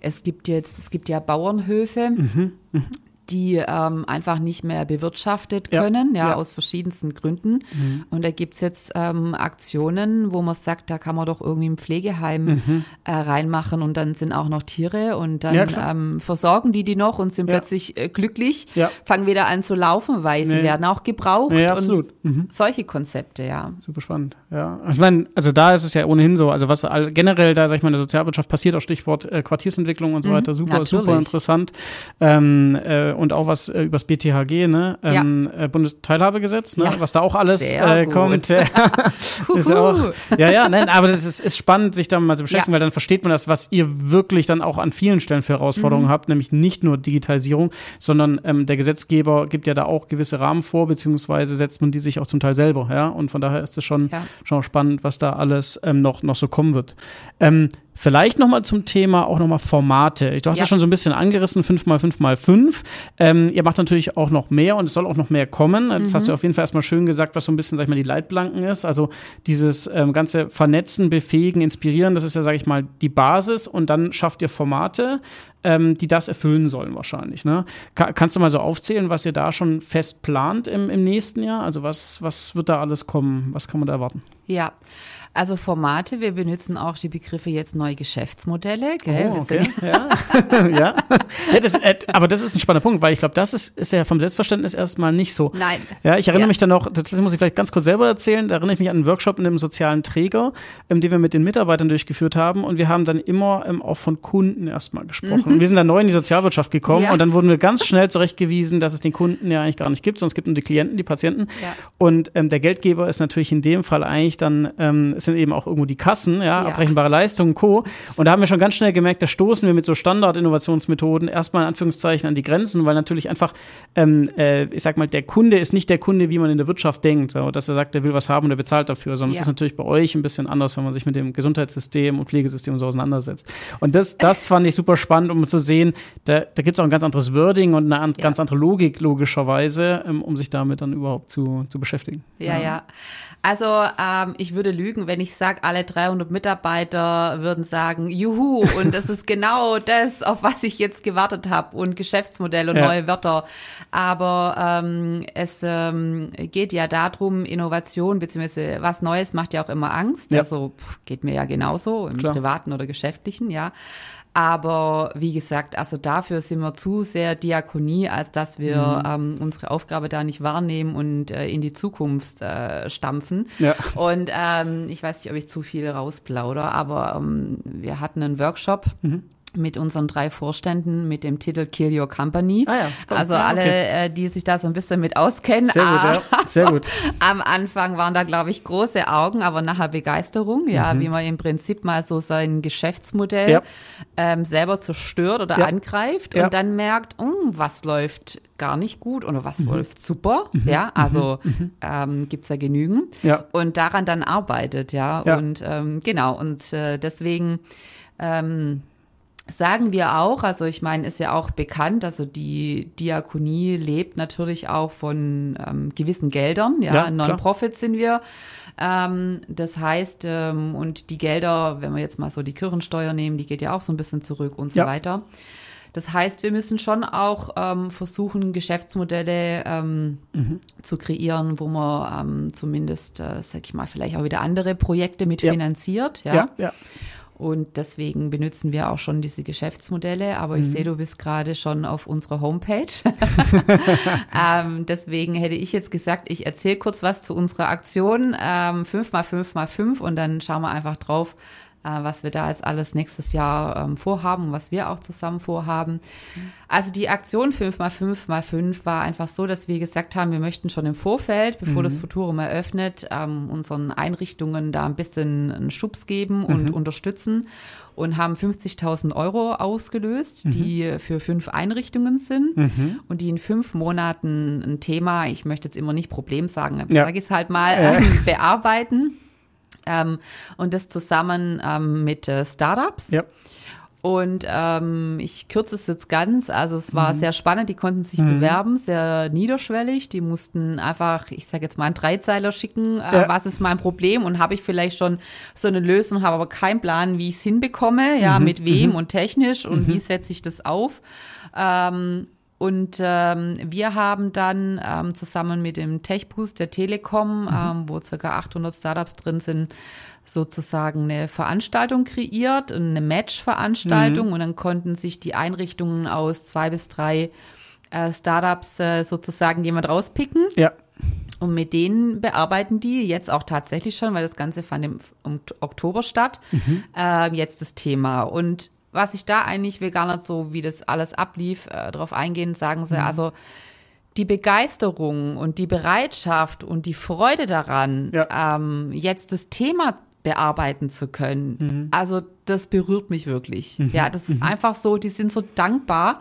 es gibt jetzt, es gibt ja Bauernhöfe, mhm. Mhm die ähm, einfach nicht mehr bewirtschaftet können, ja, ja, aus verschiedensten Gründen. Mhm. Und da gibt's jetzt ähm, Aktionen, wo man sagt, da kann man doch irgendwie ein Pflegeheim mhm. äh, reinmachen und dann sind auch noch Tiere und dann ja, ähm, versorgen die die noch und sind plötzlich äh, glücklich, fangen wieder an zu laufen, weil nee. sie werden auch gebraucht. Nee, absolut. Mhm. Solche Konzepte, ja. Super spannend, ja. Ich meine, also da ist es ja ohnehin so, also was generell da, sag ich mal, in der Sozialwirtschaft passiert, auch Stichwort äh, Quartiersentwicklung und so mhm. weiter, super, Natürlich. super interessant. Ähm, äh, und auch was äh, übers BTHG, ne? Ähm, ja. äh, Bundesteilhabegesetz, ne? Ja. Was da auch alles äh, kommt. [LAUGHS] ist auch, ja, ja, nein, aber das ist, ist spannend, sich damit mal zu beschäftigen, ja. weil dann versteht man das, was ihr wirklich dann auch an vielen Stellen für Herausforderungen mhm. habt, nämlich nicht nur Digitalisierung, sondern ähm, der Gesetzgeber gibt ja da auch gewisse Rahmen vor, beziehungsweise setzt man die sich auch zum Teil selber, ja. Und von daher ist es schon, schon spannend, was da alles ähm, noch, noch so kommen wird. Ähm, Vielleicht nochmal zum Thema auch nochmal Formate. Du hast ja. ja schon so ein bisschen angerissen, 5x5x5. Ähm, ihr macht natürlich auch noch mehr und es soll auch noch mehr kommen. Das mhm. hast du auf jeden Fall erstmal schön gesagt, was so ein bisschen, sag ich mal, die Leitplanken ist. Also dieses ähm, ganze Vernetzen, Befähigen, Inspirieren, das ist ja, sag ich mal, die Basis und dann schafft ihr Formate, ähm, die das erfüllen sollen wahrscheinlich. Ne? Ka kannst du mal so aufzählen, was ihr da schon fest plant im, im nächsten Jahr? Also was, was wird da alles kommen? Was kann man da erwarten? Ja. Also Formate, wir benutzen auch die Begriffe jetzt neue Geschäftsmodelle. Gell? Oh, okay. ja. [LAUGHS] ja. ja das, äh, aber das ist ein spannender Punkt, weil ich glaube, das ist, ist ja vom Selbstverständnis erstmal nicht so. Nein. Ja, ich erinnere ja. mich dann noch, das muss ich vielleicht ganz kurz selber erzählen, da erinnere ich mich an einen Workshop in einem sozialen Träger, ähm, den wir mit den Mitarbeitern durchgeführt haben und wir haben dann immer ähm, auch von Kunden erstmal gesprochen. Mhm. Und wir sind dann neu in die Sozialwirtschaft gekommen ja. und dann wurden wir ganz schnell zurechtgewiesen, dass es den Kunden ja eigentlich gar nicht gibt, sondern es gibt nur die Klienten, die Patienten. Und ähm, der Geldgeber ist natürlich in dem Fall eigentlich dann ähm, es sind eben auch irgendwo die Kassen, ja, ja. abbrechenbare Leistungen, Co. Und da haben wir schon ganz schnell gemerkt, da stoßen wir mit so Standard-Innovationsmethoden erstmal in Anführungszeichen an die Grenzen, weil natürlich einfach, ähm, äh, ich sag mal, der Kunde ist nicht der Kunde, wie man in der Wirtschaft denkt, so, dass er sagt, er will was haben und er bezahlt dafür, sondern es ja. ist natürlich bei euch ein bisschen anders, wenn man sich mit dem Gesundheitssystem und Pflegesystem so auseinandersetzt. Und das, das [LAUGHS] fand ich super spannend, um zu sehen, da, da gibt es auch ein ganz anderes Wording und eine an, ja. ganz andere Logik, logischerweise, ähm, um sich damit dann überhaupt zu, zu beschäftigen. Ja, ja. Also ähm, ich würde lügen, wenn ich sage, alle 300 Mitarbeiter würden sagen, juhu, und das ist genau [LAUGHS] das, auf was ich jetzt gewartet habe und Geschäftsmodell und ja. neue Wörter. Aber ähm, es ähm, geht ja darum, Innovation beziehungsweise was Neues macht ja auch immer Angst. Ja. Also pff, geht mir ja genauso im Klar. privaten oder geschäftlichen, ja. Aber wie gesagt, also dafür sind wir zu sehr Diakonie, als dass wir mhm. ähm, unsere Aufgabe da nicht wahrnehmen und äh, in die Zukunft äh, stampfen. Ja. Und ähm, ich weiß nicht, ob ich zu viel rausplaudere, aber ähm, wir hatten einen Workshop. Mhm mit unseren drei Vorständen mit dem Titel Kill Your Company. Ah ja, also alle, okay. äh, die sich da so ein bisschen mit auskennen. Sehr gut, ja. Sehr gut. [LAUGHS] Am Anfang waren da, glaube ich, große Augen, aber nachher Begeisterung, ja, mhm. wie man im Prinzip mal so sein Geschäftsmodell ja. ähm, selber zerstört oder ja. angreift und dann merkt, oh, was läuft gar nicht gut oder was mhm. läuft super, mhm. ja, also mhm. mhm. ähm, gibt ja genügend ja. und daran dann arbeitet, ja, und ähm, genau, und äh, deswegen ähm, sagen wir auch, also ich meine, ist ja auch bekannt, also die Diakonie lebt natürlich auch von ähm, gewissen Geldern, ja, ja Non-Profit sind wir. Ähm, das heißt, ähm, und die Gelder, wenn wir jetzt mal so die Kirchensteuer nehmen, die geht ja auch so ein bisschen zurück und so ja. weiter. Das heißt, wir müssen schon auch ähm, versuchen, Geschäftsmodelle ähm, mhm. zu kreieren, wo man ähm, zumindest, äh, sag ich mal, vielleicht auch wieder andere Projekte mitfinanziert. Ja. ja, ja. Und deswegen benutzen wir auch schon diese Geschäftsmodelle. Aber ich mhm. sehe, du bist gerade schon auf unserer Homepage. [LAUGHS] ähm, deswegen hätte ich jetzt gesagt, ich erzähle kurz was zu unserer Aktion ähm, 5x5x5 und dann schauen wir einfach drauf, was wir da jetzt alles nächstes Jahr ähm, vorhaben und was wir auch zusammen vorhaben. Also die Aktion 5x5x5 war einfach so, dass wir gesagt haben, wir möchten schon im Vorfeld, bevor mhm. das Futurum eröffnet, ähm, unseren Einrichtungen da ein bisschen einen Schubs geben und mhm. unterstützen und haben 50.000 Euro ausgelöst, mhm. die für fünf Einrichtungen sind mhm. und die in fünf Monaten ein Thema, ich möchte jetzt immer nicht Problem sagen, ja. sage ich es halt mal, äh. [LAUGHS] bearbeiten. Ähm, und das zusammen ähm, mit äh, Startups. Ja. Und ähm, ich kürze es jetzt ganz. Also es war mhm. sehr spannend. Die konnten sich mhm. bewerben, sehr niederschwellig. Die mussten einfach, ich sage jetzt mal, einen Dreizeiler schicken. Äh, ja. Was ist mein Problem? Und habe ich vielleicht schon so eine Lösung, habe aber keinen Plan, wie ich es hinbekomme. Ja, mhm. mit wem mhm. und technisch und wie mhm. setze ich das auf? Ähm, und ähm, wir haben dann ähm, zusammen mit dem Techboost der Telekom, mhm. ähm, wo circa 800 Startups drin sind, sozusagen eine Veranstaltung kreiert, eine Match-Veranstaltung mhm. und dann konnten sich die Einrichtungen aus zwei bis drei äh, Startups äh, sozusagen jemand rauspicken. Ja. Und mit denen bearbeiten die jetzt auch tatsächlich schon, weil das Ganze fand im, im Oktober statt, mhm. äh, jetzt das Thema. Und was ich da eigentlich, will gar nicht so, wie das alles ablief, äh, darauf eingehen, sagen sie, mhm. also die Begeisterung und die Bereitschaft und die Freude daran, ja. ähm, jetzt das Thema bearbeiten zu können. Mhm. Also das berührt mich wirklich. Mhm. Ja, das ist mhm. einfach so, die sind so dankbar,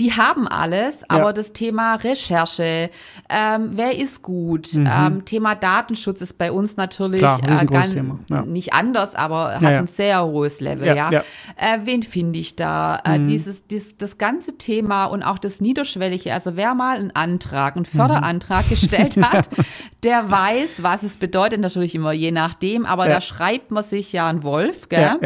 die haben alles, aber ja. das Thema Recherche, ähm, wer ist gut, mhm. ähm, Thema Datenschutz ist bei uns natürlich Klar, äh, ganz, ja. nicht anders, aber hat ja, ein sehr hohes Level. Ja, Äh, wen finde ich da? Äh, mhm. dieses, dieses, das ganze Thema und auch das Niederschwellige. Also wer mal einen Antrag, einen Förderantrag mhm. gestellt [LAUGHS] hat, der weiß, was es bedeutet. Natürlich immer je nachdem, aber da schreibt man sich ja einen Wolf, gell?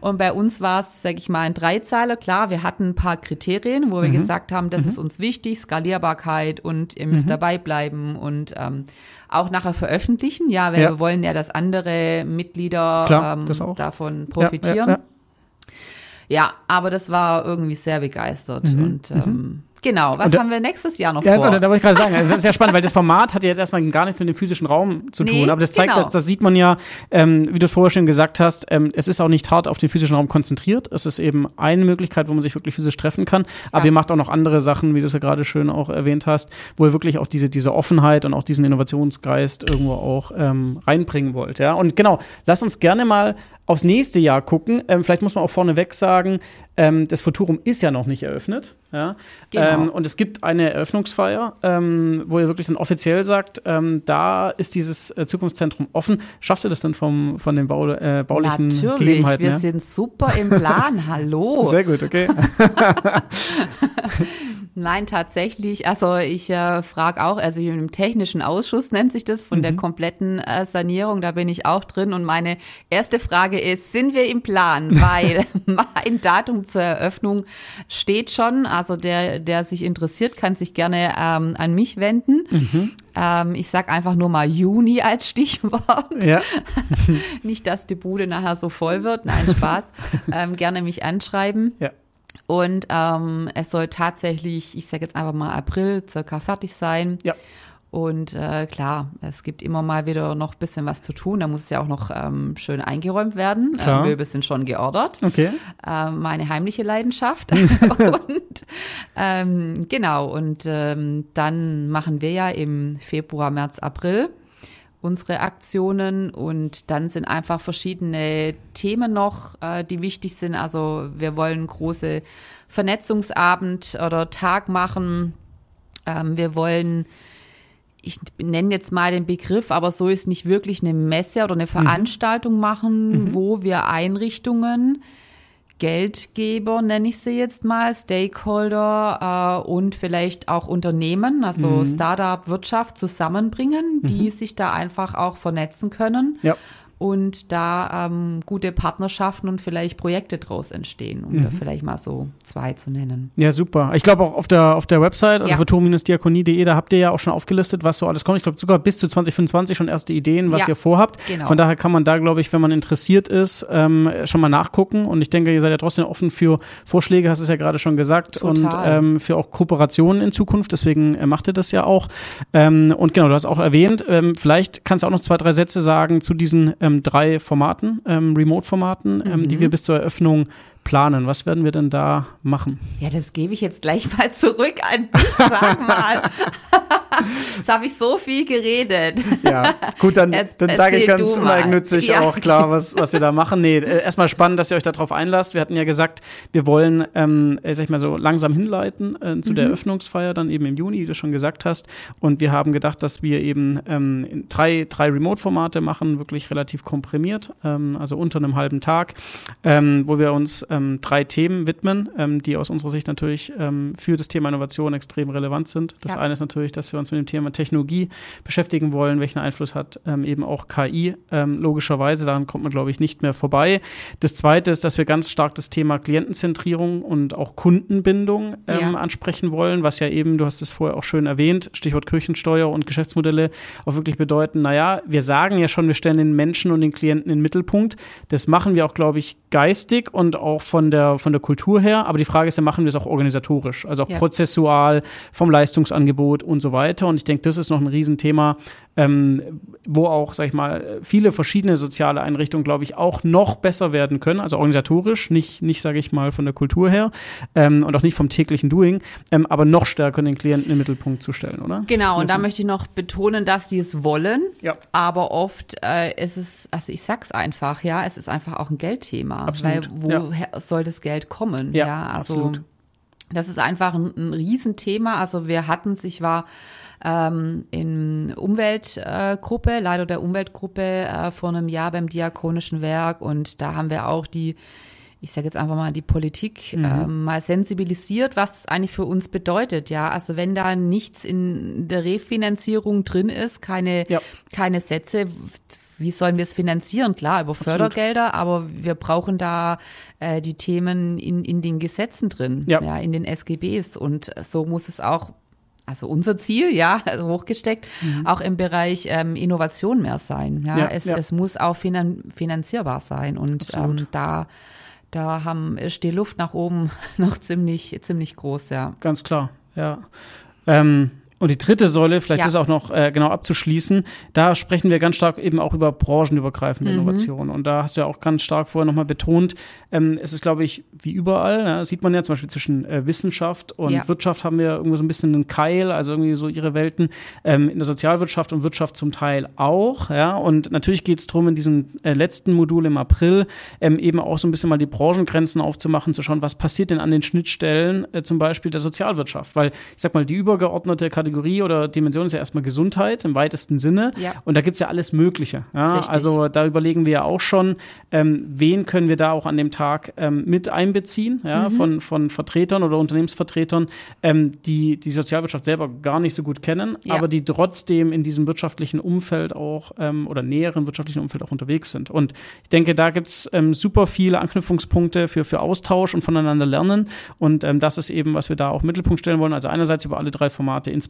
Und bei uns war es, sag ich mal, ein Dreizeiler. Klar, wir hatten ein paar Kriterien, wo wir mhm. Gesagt haben, das mhm. ist uns wichtig, Skalierbarkeit und ihr müsst mhm. dabei bleiben und ähm, auch nachher veröffentlichen. Ja, weil ja. wir wollen ja, dass andere Mitglieder Klar, ähm, davon profitieren. Ja, ja, ja, aber das war irgendwie sehr begeistert mhm. und mhm. ähm, Genau, was da, haben wir nächstes Jahr noch ja, vor? Da, da wollte ich gerade sagen, also das ist ja spannend, weil das Format hat ja jetzt erstmal gar nichts mit dem physischen Raum zu tun. Nee, aber das zeigt, genau. dass, das sieht man ja, ähm, wie du vorher schon gesagt hast, ähm, es ist auch nicht hart auf den physischen Raum konzentriert. Es ist eben eine Möglichkeit, wo man sich wirklich physisch treffen kann. Aber ja. ihr macht auch noch andere Sachen, wie du es ja gerade schön auch erwähnt hast, wo ihr wirklich auch diese, diese Offenheit und auch diesen Innovationsgeist irgendwo auch ähm, reinbringen wollt. Ja? Und genau, lass uns gerne mal aufs nächste Jahr gucken. Ähm, vielleicht muss man auch vorneweg sagen, ähm, das Futurum ist ja noch nicht eröffnet. Ja? Genau. Ähm, und es gibt eine Eröffnungsfeier, ähm, wo ihr wirklich dann offiziell sagt, ähm, da ist dieses äh, Zukunftszentrum offen. Schafft ihr das dann vom, von den Bau, äh, baulichen Natürlich, wir ja? sind super im Plan. [LAUGHS] Hallo. Sehr gut, okay. [LAUGHS] Nein, tatsächlich. Also ich äh, frage auch, also im technischen Ausschuss nennt sich das von mhm. der kompletten äh, Sanierung, da bin ich auch drin. Und meine erste Frage ist, sind wir im Plan? Weil [LAUGHS] mein Datum zur Eröffnung steht schon. Also der, der sich interessiert, kann sich gerne ähm, an mich wenden. Mhm. Ähm, ich sag einfach nur mal Juni als Stichwort. Ja. [LAUGHS] Nicht, dass die Bude nachher so voll wird. Nein, Spaß. [LAUGHS] ähm, gerne mich anschreiben. Ja. Und ähm, es soll tatsächlich, ich sage jetzt einfach mal April, circa fertig sein. Ja. Und äh, klar, es gibt immer mal wieder noch ein bisschen was zu tun. Da muss es ja auch noch ähm, schön eingeräumt werden. Klar. Äh, Möbel sind schon geordert. Okay. Äh, meine heimliche Leidenschaft. [LAUGHS] und ähm, genau, und ähm, dann machen wir ja im Februar, März, April unsere Aktionen und dann sind einfach verschiedene Themen noch, äh, die wichtig sind. Also wir wollen große Vernetzungsabend oder Tag machen. Ähm, wir wollen ich nenne jetzt mal den Begriff, aber so ist nicht wirklich eine Messe oder eine mhm. Veranstaltung mhm. machen, mhm. wo wir Einrichtungen Geldgeber, nenne ich sie jetzt mal, Stakeholder äh, und vielleicht auch Unternehmen, also mhm. Startup, Wirtschaft zusammenbringen, die mhm. sich da einfach auch vernetzen können. Ja und da ähm, gute Partnerschaften und vielleicht Projekte draus entstehen, um mhm. da vielleicht mal so zwei zu nennen. Ja, super. Ich glaube auch auf der, auf der Website, also ja. diakonie.de, da habt ihr ja auch schon aufgelistet, was so alles kommt. Ich glaube sogar bis zu 2025 schon erste Ideen, was ja. ihr vorhabt. Genau. Von daher kann man da, glaube ich, wenn man interessiert ist, ähm, schon mal nachgucken. Und ich denke, ihr seid ja trotzdem offen für Vorschläge, hast du es ja gerade schon gesagt, Total. und ähm, für auch Kooperationen in Zukunft. Deswegen äh, macht ihr das ja auch. Ähm, und genau, du hast auch erwähnt, ähm, vielleicht kannst du auch noch zwei, drei Sätze sagen zu diesen ähm, drei Formaten, ähm, Remote-Formaten, ähm, Mhm. die wir bis zur Eröffnung planen. Was werden wir denn da machen? Ja, das gebe ich jetzt gleich mal zurück an dich, sag mal. [LAUGHS] Jetzt habe ich so viel geredet. Ja, gut, dann, dann sage ich ganz uneigennützig Ja. auch klar, was, was wir da machen. Nee, äh, erstmal spannend, dass ihr euch darauf einlasst. Wir hatten ja gesagt, wir wollen, ähm, äh, sag ich mal so, langsam hinleiten äh, zu der Mhm. Eröffnungsfeier dann eben im Juni, wie du schon gesagt hast. Und wir haben gedacht, dass wir eben ähm, drei, drei Remote-Formate machen, wirklich relativ komprimiert, ähm, also unter einem halben Tag, ähm, wo wir uns ähm, drei Themen widmen, ähm, die aus unserer Sicht natürlich ähm, für das Thema Innovation extrem relevant sind. Das Ja. eine ist natürlich, dass wir uns mit dem Thema Technologie beschäftigen wollen, welchen Einfluss hat ähm, eben auch KI, ähm, logischerweise, daran kommt man, glaube ich, nicht mehr vorbei. Das zweite ist, dass wir ganz stark das Thema Klientenzentrierung und auch Kundenbindung ähm, Ja. ansprechen wollen, was ja eben, du hast es vorher auch schön erwähnt, Stichwort Kirchensteuer und Geschäftsmodelle auch wirklich bedeuten, naja, wir sagen ja schon, wir stellen den Menschen und den Klienten in den Mittelpunkt. Das machen wir auch, glaube ich, geistig und auch von der, von der Kultur her. Aber die Frage ist ja, machen wir es auch organisatorisch, also auch Ja. prozessual, vom Leistungsangebot und so weiter. Und ich denke, das ist noch ein Riesenthema, ähm, wo auch, sag ich mal, viele verschiedene soziale Einrichtungen, glaube ich, auch noch besser werden können, also organisatorisch, nicht, nicht sage ich mal, von der Kultur her ähm, und auch nicht vom täglichen Doing, ähm, aber noch stärker den Klienten im Mittelpunkt zu stellen, oder? Genau, und da möchte ich noch betonen, dass die es wollen. Ja. Aber oft äh, ist es, also ich sag's einfach, ja, es ist einfach auch ein Geldthema. Absolut, Weil woher soll das Geld kommen? Ja, also absolut. das ist einfach ein, ein Riesenthema. Also wir hatten es, ich war ähm, in Umweltgruppe, äh, Leiter der Umweltgruppe äh, vor einem Jahr beim Diakonischen Werk und da haben wir auch die ich sage jetzt einfach mal, die Politik Mhm. ähm, mal sensibilisiert, was das eigentlich für uns bedeutet. Ja, also wenn da nichts in der Refinanzierung drin ist, keine, Ja. keine Sätze, wie sollen wir es finanzieren? Klar, über Fördergelder, aber wir brauchen da äh, die Themen in, in den Gesetzen drin, Ja. in den SGBs. Und so muss es auch also unser Ziel, ja, [LAUGHS] also hochgesteckt, auch im Bereich ähm, Innovation mehr sein. Ja, Mhm. Ja, es, ja. es muss auch finan finanzierbar sein und Absolut. ähm, da da haben, ist die Luft nach oben [LAUGHS] noch ziemlich, ziemlich groß, ja. Ganz klar, ja. Ähm, und die dritte Säule, vielleicht Ja. das auch noch äh, genau abzuschließen, da sprechen wir ganz stark eben auch über branchenübergreifende Mhm. Innovation. Und da hast du ja auch ganz stark vorher nochmal betont, ähm, es ist, glaube ich, wie überall, ne, sieht man ja zum Beispiel zwischen äh, Wissenschaft und Ja. Wirtschaft haben wir irgendwie so ein bisschen einen Keil, also irgendwie so ihre Welten. Ähm, in der Sozialwirtschaft und Wirtschaft zum Teil auch, ja. Und natürlich geht es darum, in diesem äh, letzten Modul im April ähm, eben auch so ein bisschen mal die Branchengrenzen aufzumachen, zu schauen, was passiert denn an den Schnittstellen äh, zum Beispiel der Sozialwirtschaft. Weil ich sag mal, die übergeordnete Kategorie oder Dimension ist ja erstmal Gesundheit im weitesten Sinne. Ja. Und da gibt's ja alles Mögliche. Ja? Also da überlegen wir ja auch schon, ähm, wen können wir da auch an dem Tag ähm, mit einbeziehen, ja? von, von Vertretern oder Unternehmensvertretern, ähm, die die Sozialwirtschaft selber gar nicht so gut kennen, Ja. aber die trotzdem in diesem wirtschaftlichen Umfeld auch ähm, oder näheren wirtschaftlichen Umfeld auch unterwegs sind. Und ich denke, da gibt's ähm, super viele Anknüpfungspunkte für, für Austausch und voneinander lernen. Und ähm, das ist eben, was wir da auch Mittelpunkt stellen wollen. Also einerseits über alle drei Formate inspirieren,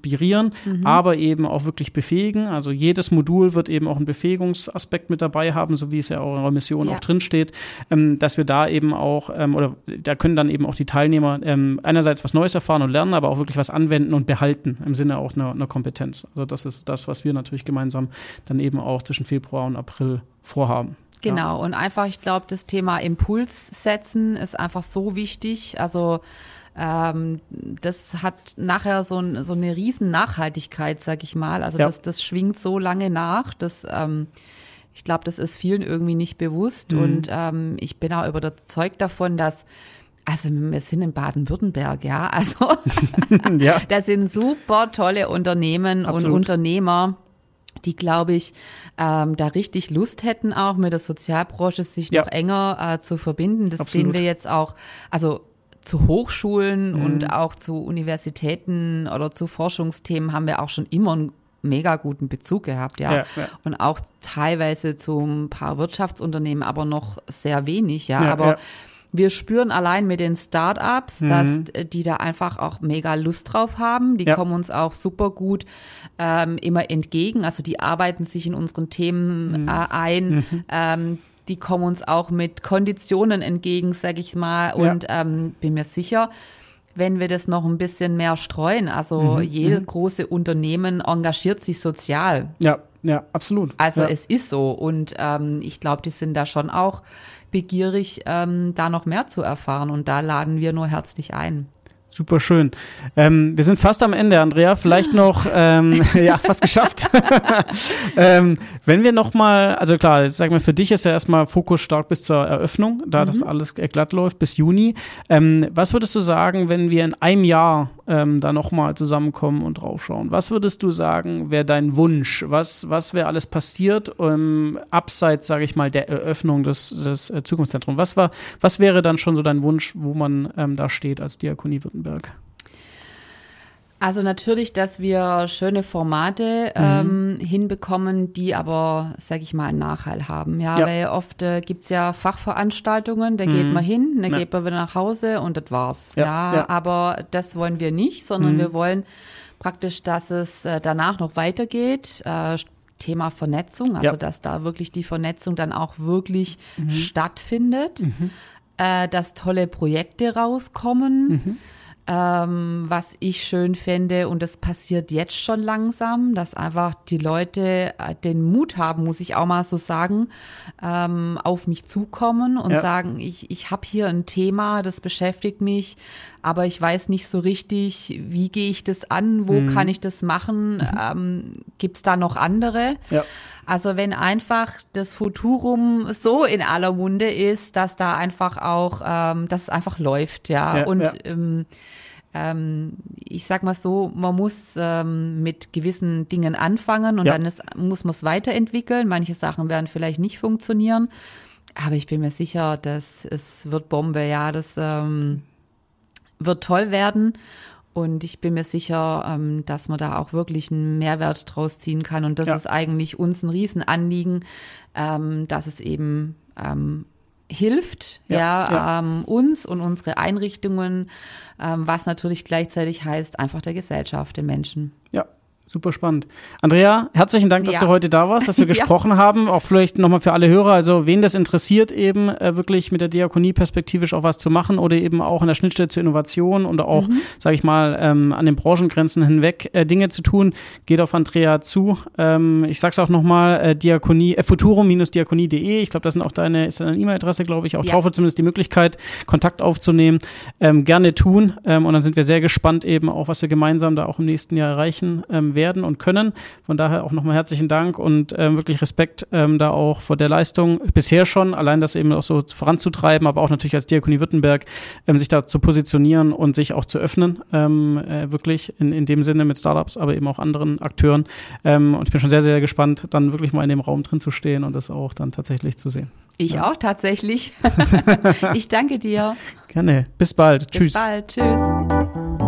aber eben auch wirklich befähigen. Also jedes Modul wird eben auch einen Befähigungsaspekt mit dabei haben, so wie es ja auch in eurer Mission Ja. auch drin steht, ähm, dass wir da eben auch, ähm, oder da können dann eben auch die Teilnehmer ähm, einerseits was Neues erfahren und lernen, aber auch wirklich was anwenden und behalten im Sinne auch einer, einer Kompetenz. Also das ist das, was wir natürlich gemeinsam dann eben auch zwischen Februar und April vorhaben. Ja. Genau, und einfach, ich glaube, das Thema Impuls setzen ist einfach so wichtig. Also ähm, das hat nachher so, ein, so eine riesen Nachhaltigkeit, sag ich mal. Also Ja. das, das schwingt so lange nach, dass ähm, ich glaube, das ist vielen irgendwie nicht bewusst. Mhm. Und ähm, ich bin auch überzeugt davon, dass also wir sind in Baden-Württemberg, ja. [LAUGHS] Also [LAUGHS] ja. das sind super tolle Unternehmen Absolut. und Unternehmer, die, glaube ich, ähm, da richtig Lust hätten, auch mit der Sozialbranche sich Ja. noch enger äh, zu verbinden. Das Absolut. sehen wir jetzt auch, also zu Hochschulen Mhm. und auch zu Universitäten oder zu Forschungsthemen haben wir auch schon immer einen mega guten Bezug gehabt, ja. Ja, ja. Und auch teilweise zu ein paar Wirtschaftsunternehmen, aber noch sehr wenig, ja. Ja, aber wir spüren allein mit den Startups, dass äh, die da einfach auch mega Lust drauf haben. Die Ja. kommen uns auch super gut ähm, immer entgegen. Also die arbeiten sich in unseren Themen Mhm. äh, ein. Ähm, die kommen uns auch mit Konditionen entgegen, sag ich mal. Und ähm, bin mir sicher, wenn wir das noch ein bisschen mehr streuen, also Mhm. jede große Unternehmen engagiert sich sozial. Ja, Ja, absolut. Also ja. es ist so. Und ähm, ich glaube, die sind da schon auch begierig, ähm, da noch mehr zu erfahren. Und da laden wir nur herzlich ein. Super schön. Ähm, wir sind fast am Ende, Andrea. Vielleicht [LAUGHS] noch, ähm, [LAUGHS] ja, fast geschafft. [LAUGHS] ähm, wenn wir noch mal, also klar, jetzt sag mal, für dich ist ja erstmal Fokus stark bis zur Eröffnung, da mhm. das alles glatt läuft bis Juni. Ähm, was würdest du sagen, wenn wir in einem Jahr ähm, da noch mal zusammenkommen und draufschauen? Was würdest du sagen, wäre dein Wunsch? Was, was wäre alles passiert ähm, abseits, sage ich mal, der Eröffnung des, des äh, Zukunftszentrums? Was war, was wäre dann schon so dein Wunsch, wo man ähm, da steht als Diakonie Württemberg? Württemberg? Also natürlich, dass wir schöne Formate mhm. ähm, hinbekommen, die aber, sag ich mal, einen Nachhall haben. Ja, ja. weil oft äh, es ja Fachveranstaltungen, da mhm. geht man hin, da ja. geht man wieder nach Hause und das war's. Ja, ja, aber das wollen wir nicht, sondern mhm. wir wollen praktisch, dass es äh, danach noch weitergeht. Äh, Thema Vernetzung, also dass da wirklich die Vernetzung dann auch wirklich mhm. stattfindet, mhm. äh, dass tolle Projekte rauskommen. Ähm, was ich schön fände, und das passiert jetzt schon langsam, dass einfach die Leute äh, den Mut haben, muss ich auch mal so sagen, ähm, auf mich zukommen und ja. sagen, ich, ich habe hier ein Thema, das beschäftigt mich, aber ich weiß nicht so richtig, wie gehe ich das an, wo mhm. kann ich das machen, mhm. ähm, gibt es da noch andere? Ja. Also wenn einfach das Futurum so in aller Munde ist, dass da einfach auch, ähm, dass es einfach läuft, ja. ja und ja. Ähm, ich sag mal so, man muss ähm, mit gewissen Dingen anfangen und ja. dann ist, muss man es weiterentwickeln. Manche Sachen werden vielleicht nicht funktionieren, aber ich bin mir sicher, dass es wird Bombe, ja, das ähm, wird toll werden. Und ich bin mir sicher, ähm, dass man da auch wirklich einen Mehrwert draus ziehen kann. Und das ja. ist eigentlich uns ein Riesenanliegen, ähm, dass es eben hilft, ja, ja. Ähm, uns und unsere Einrichtungen, ähm, was natürlich gleichzeitig heißt, einfach der Gesellschaft, den Menschen. Ja, Super spannend. Andrea, herzlichen Dank, dass ja. du heute da warst, dass wir [LAUGHS] gesprochen ja. haben. Auch vielleicht nochmal für alle Hörer, also wen das interessiert, eben äh, wirklich mit der Diakonie perspektivisch auch was zu machen oder eben auch in der Schnittstelle zur Innovation und auch, mhm. sage ich mal, ähm, an den Branchengrenzen hinweg äh, Dinge zu tun, geht auf Andrea zu. Ähm, ich sag's auch nochmal, äh, Diakonie, äh, futuro-diakonie.de. Ich glaube, das sind auch deine, ist deine E-Mail-Adresse, glaube ich, auch ja. drauf, zumindest die Möglichkeit, Kontakt aufzunehmen. Ähm, gerne tun. Ähm, und dann sind wir sehr gespannt eben auch, was wir gemeinsam da auch im nächsten Jahr erreichen ähm, werden und können. Von daher auch nochmal herzlichen Dank und ähm, wirklich Respekt ähm, da auch vor der Leistung bisher schon, allein das eben auch so voranzutreiben, aber auch natürlich als Diakonie Württemberg ähm, sich da zu positionieren und sich auch zu öffnen, ähm, äh, wirklich in, in dem Sinne mit Startups, aber eben auch anderen Akteuren. Ähm, und ich bin schon sehr, sehr gespannt, dann wirklich mal in dem Raum drin zu stehen und das auch dann tatsächlich zu sehen. Ich ja. auch tatsächlich. [LAUGHS] ich danke dir. Gerne. Bis bald. Bis Tschüss. Bis bald. Tschüss.